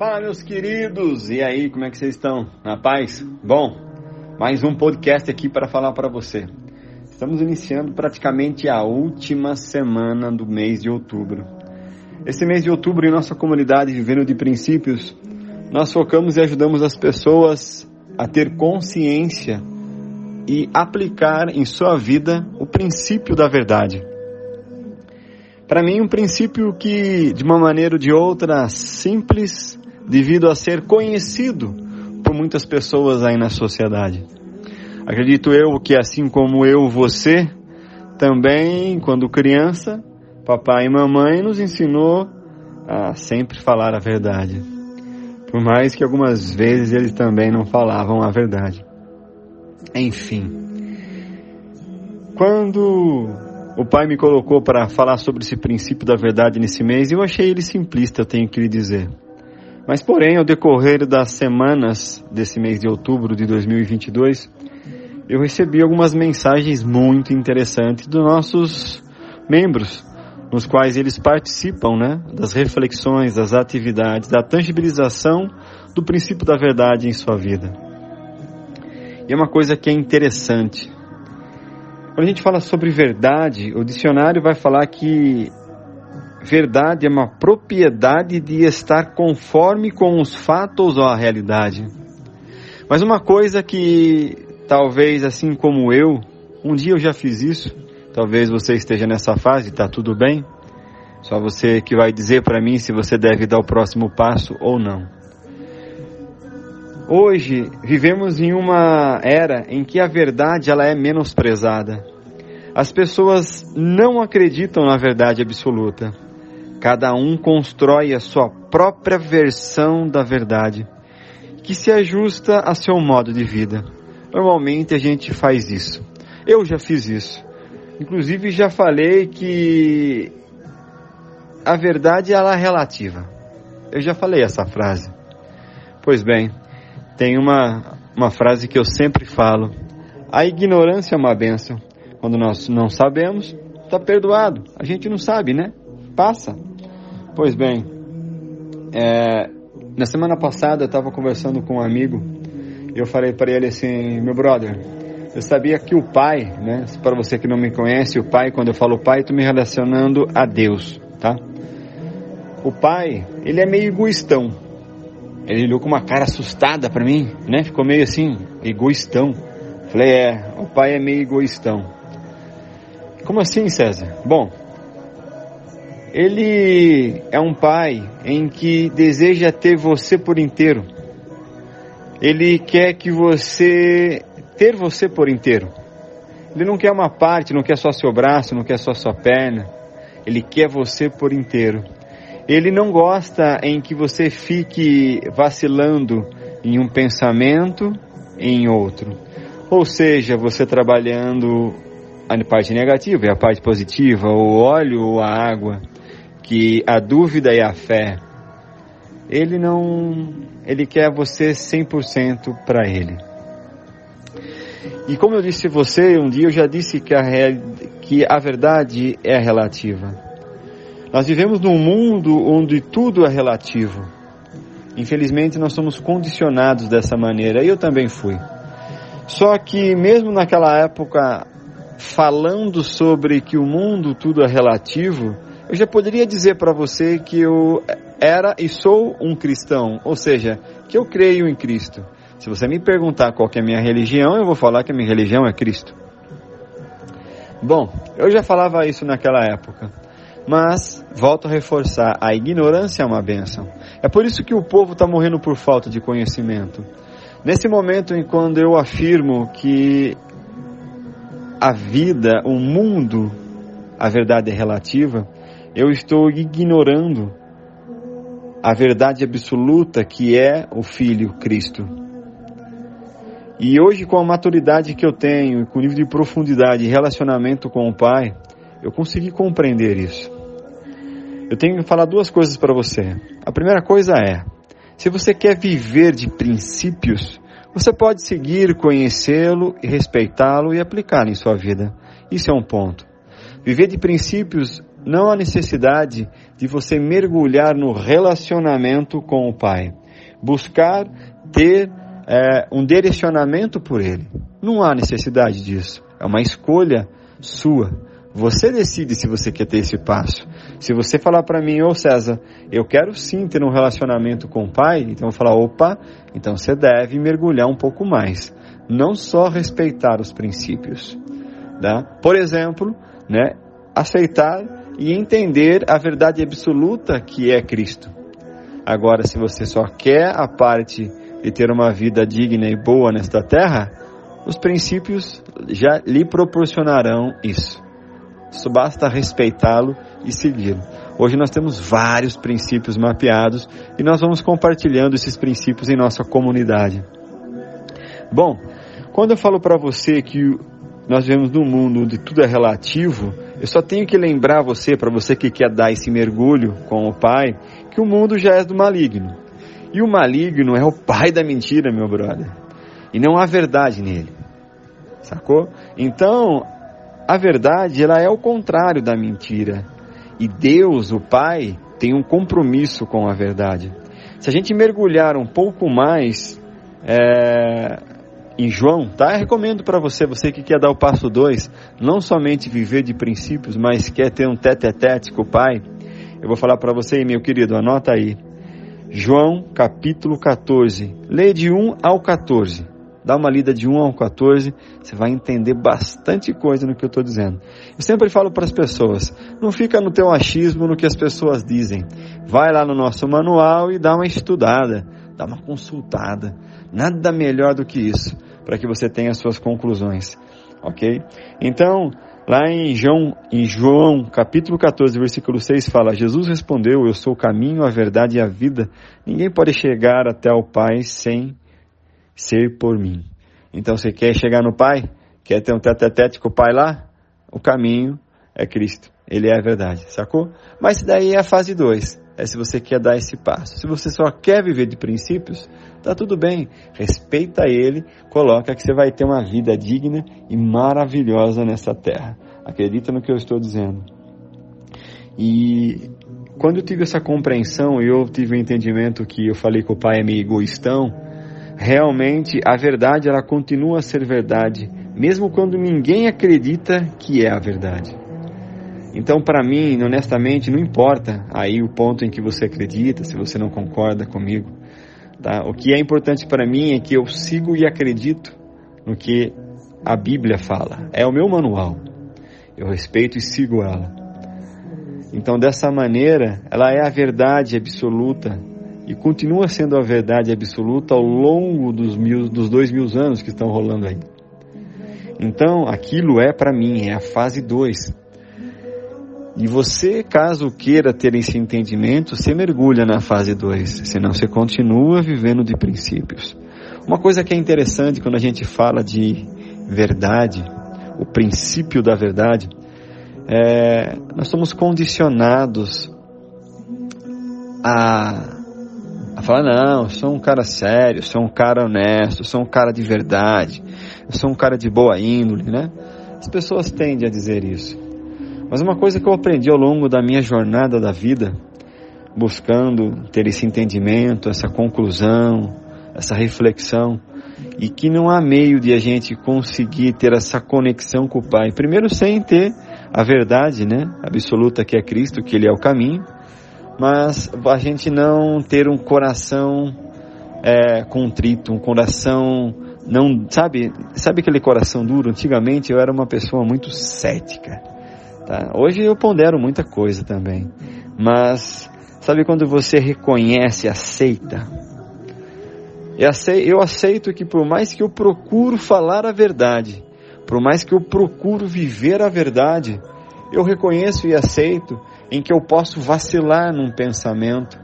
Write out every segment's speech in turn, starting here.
Fala, meus queridos! E aí, como é que vocês estão? Na paz? Bom, mais um podcast aqui para falar para você. Estamos iniciando praticamente a última semana do mês de outubro. Esse mês de outubro, em nossa comunidade Vivendo de Princípios, nós focamos e ajudamos as pessoas a ter consciência e aplicar em sua vida o princípio da verdade. Para mim, um princípio que, de uma maneira ou de outra, simples, devido a ser conhecido por muitas pessoas aí na sociedade. Acredito eu que, assim como eu, você, também, quando criança, papai e mamãe nos ensinou a sempre falar a verdade. Por mais que algumas vezes eles também não falavam a verdade. Enfim. Quando o pai me colocou para falar sobre esse princípio da verdade nesse mês, eu achei ele simplista, tenho que lhe dizer. Mas, porém, ao decorrer das semanas desse mês de outubro de 2022, eu recebi algumas mensagens muito interessantes dos nossos membros, nos quais eles participam né, das reflexões, das atividades, da tangibilização do princípio da verdade em sua vida. E é uma coisa que é interessante. Quando a gente fala sobre verdade, o dicionário vai falar que verdade é uma propriedade de estar conforme com os fatos ou a realidade. Mas uma coisa que talvez assim como eu, um dia eu já fiz isso, talvez você esteja nessa fase, está tudo bem. Só você que vai dizer para mim se você deve dar o próximo passo ou não. Hoje vivemos em uma era em que a verdade ela é menosprezada. As pessoas não acreditam na verdade absoluta. Cada um constrói a sua própria versão da verdade, que se ajusta a seu modo de vida. Normalmente a gente faz isso. Eu já fiz isso. Inclusive já falei que a verdade ela é relativa. Eu já falei essa frase. Pois bem, tem uma, uma frase que eu sempre falo: a ignorância é uma benção. Quando nós não sabemos, está perdoado. A gente não sabe, né? Passa. Pois bem, é, na semana passada eu estava conversando com um amigo e eu falei para ele assim, meu brother, eu sabia que o pai, né? Para você que não me conhece, o pai, quando eu falo pai, estou me relacionando a Deus, tá? O pai, ele é meio egoístão. Ele olhou com uma cara assustada para mim, né? Ficou meio assim, egoístão. Falei, é, o pai é meio egoístão. Como assim, César? Bom, ele é um pai em que deseja ter você por inteiro. Ele quer que você ter você por inteiro. Ele não quer uma parte, não quer só seu braço, não quer só sua perna. Ele quer você por inteiro. Ele não gosta em que você fique vacilando em um pensamento, em outro. Ou seja, você trabalhando a parte negativa e a parte positiva, o óleo ou a água que a dúvida e a fé, ele não, ele quer você 100% para ele. E como eu disse a você, um dia eu já disse que a, que a verdade é relativa. Nós vivemos num mundo onde tudo é relativo. Infelizmente nós somos condicionados dessa maneira, eu também fui. Só que mesmo naquela época, falando sobre que o mundo tudo é relativo, eu já poderia dizer para você que eu era e sou um cristão, ou seja, que eu creio em Cristo. Se você me perguntar qual é a minha religião, eu vou falar que a minha religião é Cristo. Bom, eu já falava isso naquela época, mas volto a reforçar: a ignorância é uma benção. É por isso que o povo está morrendo por falta de conhecimento. Nesse momento em quando eu afirmo que a vida, o mundo, a verdade é relativa, eu estou ignorando a verdade absoluta que é o Filho Cristo. E hoje, com a maturidade que eu tenho, com o nível de profundidade e relacionamento com o Pai, eu consegui compreender isso. Eu tenho que falar duas coisas para você. A primeira coisa é: se você quer viver de princípios, você pode seguir, conhecê-lo, respeitá-lo e aplicá-lo em sua vida. Isso é um ponto. Viver de princípios não há necessidade de você mergulhar no relacionamento com o Pai, buscar ter é, um direcionamento por Ele. Não há necessidade disso. É uma escolha sua. Você decide se você quer ter esse passo. Se você falar para mim, ô César, eu quero sim ter um relacionamento com o Pai, então eu vou falar, opa, então você deve mergulhar um pouco mais. Não só respeitar os princípios. Tá? Por exemplo, né, aceitar e entender a verdade absoluta que é Cristo. Agora, se você só quer a parte de ter uma vida digna e boa nesta terra, os princípios já lhe proporcionarão isso. Só basta respeitá-lo e segui-lo. Hoje nós temos vários princípios mapeados e nós vamos compartilhando esses princípios em nossa comunidade. Bom, quando eu falo para você que nós vivemos num mundo onde tudo é relativo, eu só tenho que lembrar você, para você que quer dar esse mergulho com o Pai, que o mundo já é do maligno. E o maligno é o pai da mentira, meu brother. E não há verdade nele. Sacou? Então, a verdade, ela é o contrário da mentira. E Deus, o Pai, tem um compromisso com a verdade. Se a gente mergulhar um pouco mais é, em João, tá? Eu recomendo para você, você que quer dar o passo 2, não somente viver de princípios, mas quer ter um tete-a-tete com o Pai. Eu vou falar para você, meu querido, anota aí. João capítulo 14. Lê de 1 ao 14. Dá uma lida de 1 ao 14, você vai entender bastante coisa no que eu estou dizendo. Eu sempre falo para as pessoas, não fica no teu achismo no que as pessoas dizem. Vai lá no nosso manual e dá uma estudada, dá uma consultada. Nada melhor do que isso, para que você tenha as suas conclusões. Ok? Então, Lá em João, em João, capítulo 14, versículo 6, fala: Jesus respondeu: Eu sou o caminho, a verdade e a vida. Ninguém pode chegar até o Pai sem ser por mim. Então, você quer chegar no Pai? Quer ter um tete com o Pai lá? O caminho é Cristo. Ele é a verdade, sacou? Mas daí é a fase 2. É se você quer dar esse passo. Se você só quer viver de princípios, tá tudo bem. Respeita ele, coloca que você vai ter uma vida digna e maravilhosa nessa terra. Acredita no que eu estou dizendo. E quando eu tive essa compreensão e eu tive o um entendimento que eu falei que o pai é meio egoístão, realmente a verdade ela continua a ser verdade, mesmo quando ninguém acredita que é a verdade. Então, para mim, honestamente, não importa aí o ponto em que você acredita, se você não concorda comigo. Tá? O que é importante para mim é que eu sigo e acredito no que a Bíblia fala. É o meu manual. Eu respeito e sigo ela. Então, dessa maneira, ela é a verdade absoluta e continua sendo a verdade absoluta ao longo dos, mil, dos dois mil anos que estão rolando aí. Então, aquilo é para mim, é a fase 2. E você, caso queira ter esse entendimento, você mergulha na fase 2, senão você continua vivendo de princípios. Uma coisa que é interessante quando a gente fala de verdade, o princípio da verdade, é, nós somos condicionados a, a falar, não, eu sou um cara sério, eu sou um cara honesto, eu sou um cara de verdade, eu sou um cara de boa índole, né? As pessoas tendem a dizer isso. Mas uma coisa que eu aprendi ao longo da minha jornada da vida, buscando ter esse entendimento, essa conclusão, essa reflexão, e que não há meio de a gente conseguir ter essa conexão com o Pai. Primeiro, sem ter a verdade, né, absoluta que é Cristo, que Ele é o caminho, mas a gente não ter um coração é, contrito, um coração não, sabe, sabe aquele coração duro? Antigamente eu era uma pessoa muito cética Tá? Hoje eu pondero muita coisa também, mas sabe quando você reconhece, aceita? Eu aceito que por mais que eu procuro falar a verdade, por mais que eu procuro viver a verdade, eu reconheço e aceito em que eu posso vacilar num pensamento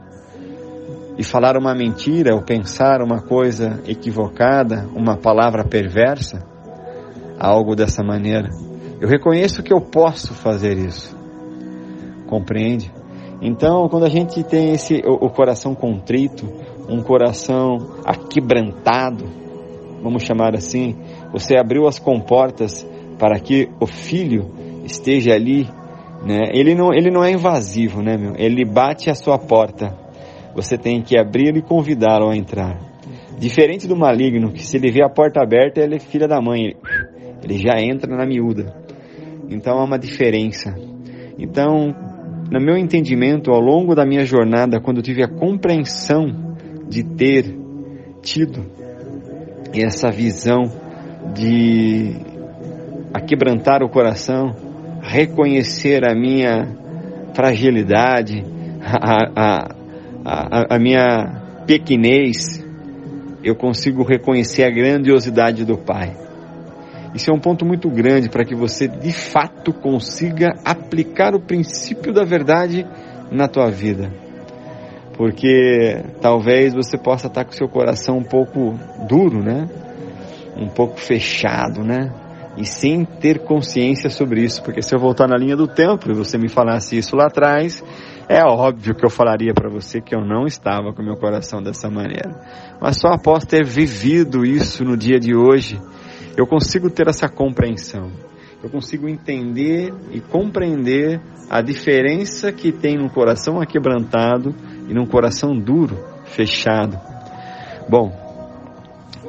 e falar uma mentira ou pensar uma coisa equivocada, uma palavra perversa, algo dessa maneira. Eu reconheço que eu posso fazer isso. Compreende? Então, quando a gente tem esse o, o coração contrito, um coração aquebrantado, vamos chamar assim, você abriu as comportas para que o filho esteja ali Né? Ele, não, ele não é invasivo, né, meu? Ele bate a sua porta. Você tem que abrir e convidá-lo a entrar. Diferente do maligno, que se ele vê a porta aberta, ele é filha da mãe. Ele, já entra na miúda. Então há uma diferença. Então, no meu entendimento, ao longo da minha jornada, quando eu tive a compreensão de ter tido essa visão de aquebrantar o coração, reconhecer a minha fragilidade, a, a, a, a minha pequenez, eu consigo reconhecer a grandiosidade do Pai. Isso é um ponto muito grande para que você de fato consiga aplicar o princípio da verdade na tua vida. Porque talvez você possa estar com seu coração um pouco duro, né? Um pouco fechado, né? E sem ter consciência sobre isso, porque se eu voltar na linha do tempo e você me falasse isso lá atrás, é óbvio que eu falaria para você que eu não estava com meu coração dessa maneira. Mas só após ter vivido isso no dia de hoje, eu consigo ter essa compreensão. Eu consigo entender e compreender a diferença que tem num coração aquebrantado e num coração duro, fechado. Bom,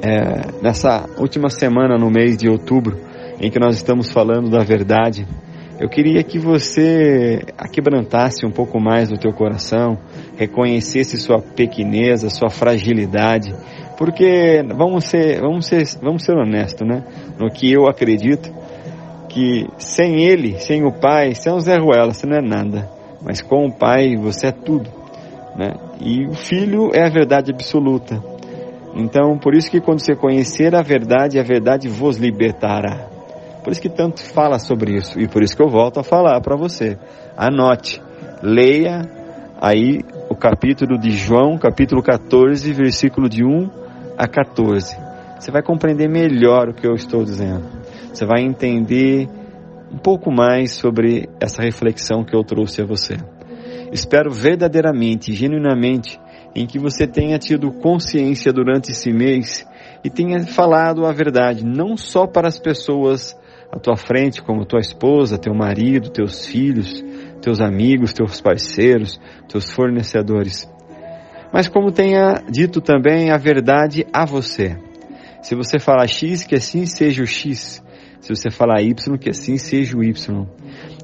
é, nessa última semana, no mês de outubro, em que nós estamos falando da verdade, eu queria que você aquebrantasse um pouco mais do teu coração, reconhecesse sua pequeneza, sua fragilidade, porque vamos ser, vamos ser, vamos ser honestos, né? No que eu acredito que sem ele, sem o Pai, sem o Zé Ruela, você não é nada, mas com o Pai você é tudo, né? E o Filho é a verdade absoluta. Então, por isso que quando você conhecer a verdade, a verdade vos libertará. Por isso que tanto fala sobre isso e por isso que eu volto a falar para você. Anote, leia aí o capítulo de João, capítulo 14, versículo de 1 a 14. Você vai compreender melhor o que eu estou dizendo. Você vai entender um pouco mais sobre essa reflexão que eu trouxe a você. Espero verdadeiramente, genuinamente, em que você tenha tido consciência durante esse mês e tenha falado a verdade, não só para as pessoas à tua frente, como tua esposa, teu marido, teus filhos, teus amigos, teus parceiros, teus fornecedores. Mas como tenha dito também a verdade a você. Se você falar X, que assim seja o X. Se você falar Y, que assim seja o Y.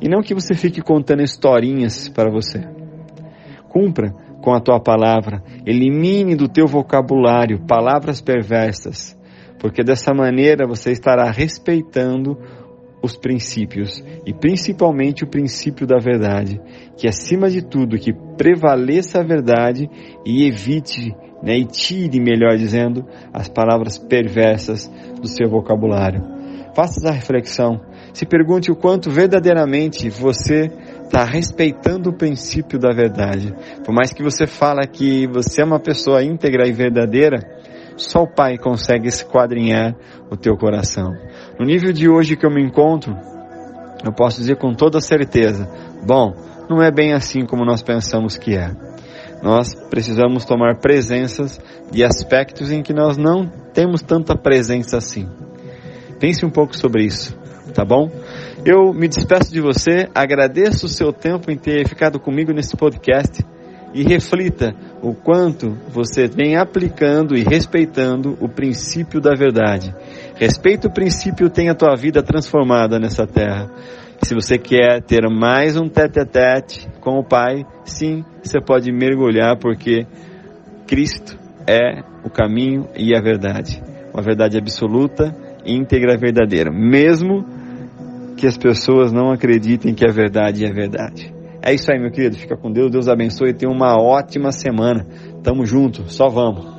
E não que você fique contando historinhas para você. Cumpra com a tua palavra. Elimine do teu vocabulário palavras perversas porque dessa maneira você estará respeitando os princípios e principalmente o princípio da verdade, que acima de tudo que prevaleça a verdade e evite, né, e tire, melhor dizendo, as palavras perversas do seu vocabulário. Faça essa reflexão. Se pergunte o quanto verdadeiramente você está respeitando o princípio da verdade. Por mais que você fale que você é uma pessoa íntegra e verdadeira, só o Pai consegue esquadrinhar o teu coração. No nível de hoje que eu me encontro, eu posso dizer com toda certeza: bom, não é bem assim como nós pensamos que é. Nós precisamos tomar presenças de aspectos em que nós não temos tanta presença assim. Pense um pouco sobre isso, tá bom? Eu me despeço de você, agradeço o seu tempo em ter ficado comigo nesse podcast e reflita o quanto você vem aplicando e respeitando o princípio da verdade. Respeita o princípio, tenha a tua vida transformada nessa terra. Se você quer ter mais um tete a tete com o Pai, sim, você pode mergulhar porque Cristo é o caminho e a verdade. Uma verdade absoluta, íntegra, verdadeira. Mesmo que as pessoas não acreditem que a verdade é verdade. É isso aí, meu querido. Fica com Deus. Deus abençoe e tenha uma ótima semana. Tamo junto. Só vamos.